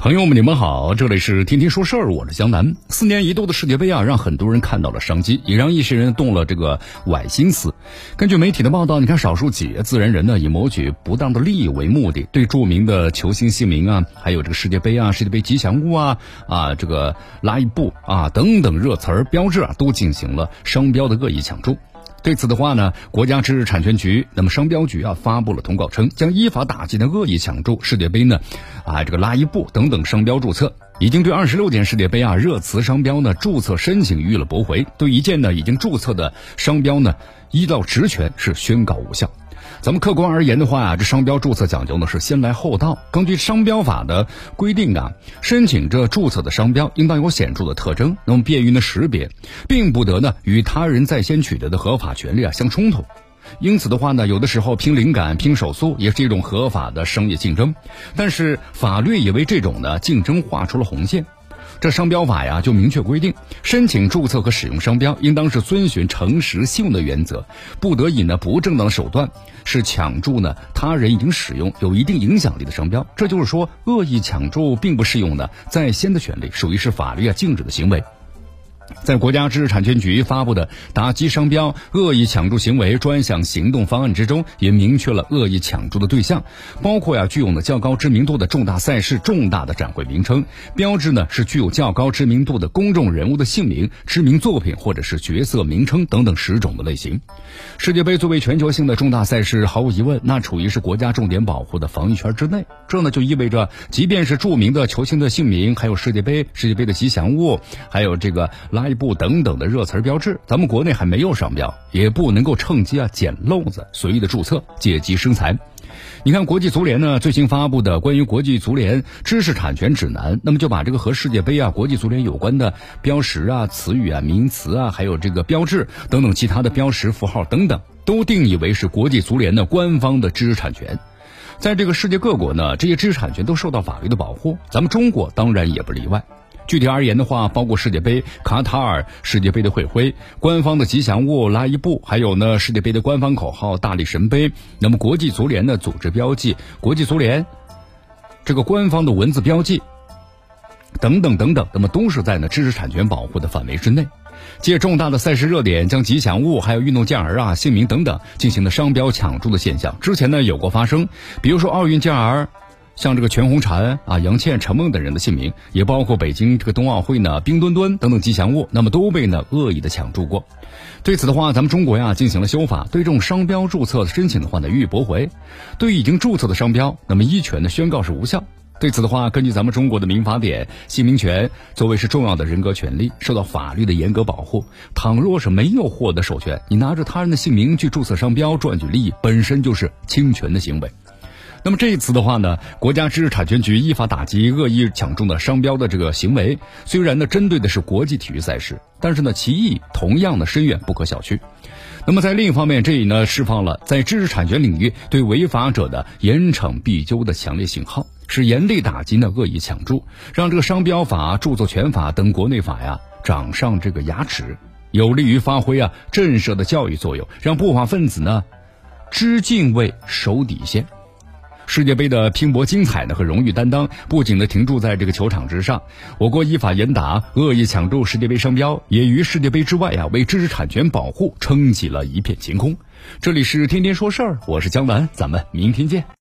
朋友们，你们好，这里是天天说事儿，我是江南。四年一度的世界杯啊，让很多人看到了商机，也让一些人动了这个歪心思。根据媒体的报道，你看少数企业自然人呢，以谋取不当的利益为目的，对著名的球星姓名啊，还有这个世界杯啊、世界杯吉祥物啊、啊这个拉伊布啊等等热词儿标志啊，都进行了商标的恶意抢注。对此的话呢，国家知识产权局那么商标局啊发布了通告称，将依法打击的恶意抢注世界杯呢，啊这个拉伊布等等商标注册，已经对二十六件世界杯啊热词商标呢注册申请予以了驳回，对一件呢已经注册的商标呢依照职权是宣告无效。咱们客观而言的话啊，这商标注册讲究呢是先来后到。根据商标法的规定啊，申请这注册的商标应当有显著的特征，那么便于呢识别，并不得呢与他人在先取得的合法权利啊相冲突。因此的话呢，有的时候拼灵感、拼手速也是一种合法的商业竞争，但是法律也为这种呢竞争画出了红线。这商标法呀，就明确规定，申请注册和使用商标，应当是遵循诚实信用的原则，不得以呢不正当手段是抢注呢他人已经使用有一定影响力的商标。这就是说，恶意抢注并不适用呢在先的权利，属于是法律啊禁止的行为。在国家知识产权局发布的打击商标恶意抢注行为专项行动方案之中，也明确了恶意抢注的对象，包括呀具有呢较高知名度的重大赛事、重大的展会名称，标志呢是具有较高知名度的公众人物的姓名、知名作品或者是角色名称等等十种的类型。世界杯作为全球性的重大赛事，毫无疑问，那处于是国家重点保护的防御圈之内。这呢就意味着，即便是著名的球星的姓名，还有世界杯、世界杯的吉祥物，还有这个拉伊布等等的热词标志，咱们国内还没有商标，也不能够趁机啊捡漏子，随意的注册，借机生财。你看，国际足联呢最新发布的关于国际足联知识产权指南，那么就把这个和世界杯啊、国际足联有关的标识啊、词语啊、名词啊，还有这个标志等等其他的标识、符号等等，都定义为是国际足联的官方的知识产权。在这个世界各国呢，这些知识产权都受到法律的保护，咱们中国当然也不例外。具体而言的话，包括世界杯、卡塔尔世界杯的会徽、官方的吉祥物拉伊布，还有呢世界杯的官方口号大力神杯。那么国际足联的组织标记、国际足联这个官方的文字标记等等等等，那么都是在呢知识产权保护的范围之内。借重大的赛事热点，将吉祥物还有运动健儿啊姓名等等进行了商标抢注的现象，之前呢有过发生，比如说奥运健儿。像这个全红婵啊、杨倩、陈梦等人的姓名，也包括北京这个冬奥会呢冰墩墩等等吉祥物，那么都被呢恶意的抢注过。对此的话，咱们中国呀进行了修法，对这种商标注册申请的话呢予以驳回。对已经注册的商标，那么依权的宣告是无效。对此的话，根据咱们中国的民法典，姓名权作为是重要的人格权利，受到法律的严格保护。倘若是没有获得授权，你拿着他人的姓名去注册商标赚取利益，本身就是侵权的行为。那么这一次的话呢，国家知识产权局依法打击恶意抢注的商标的这个行为，虽然呢针对的是国际体育赛事，但是呢其意同样的深远，不可小觑。那么在另一方面，这也呢释放了在知识产权领域对违法者的严惩必究的强烈信号，是严厉打击呢恶意抢注，让这个商标法、著作权法等国内法呀长上这个牙齿，有利于发挥啊震慑的教育作用，让不法分子呢知敬畏、守底线。世界杯的拼搏精彩呢和荣誉担当，不仅呢停驻在这个球场之上，我国依法严打恶意抢注世界杯商标，也于世界杯之外呀为知识产权保护撑起了一片晴空。这里是天天说事儿，我是江南，咱们明天见。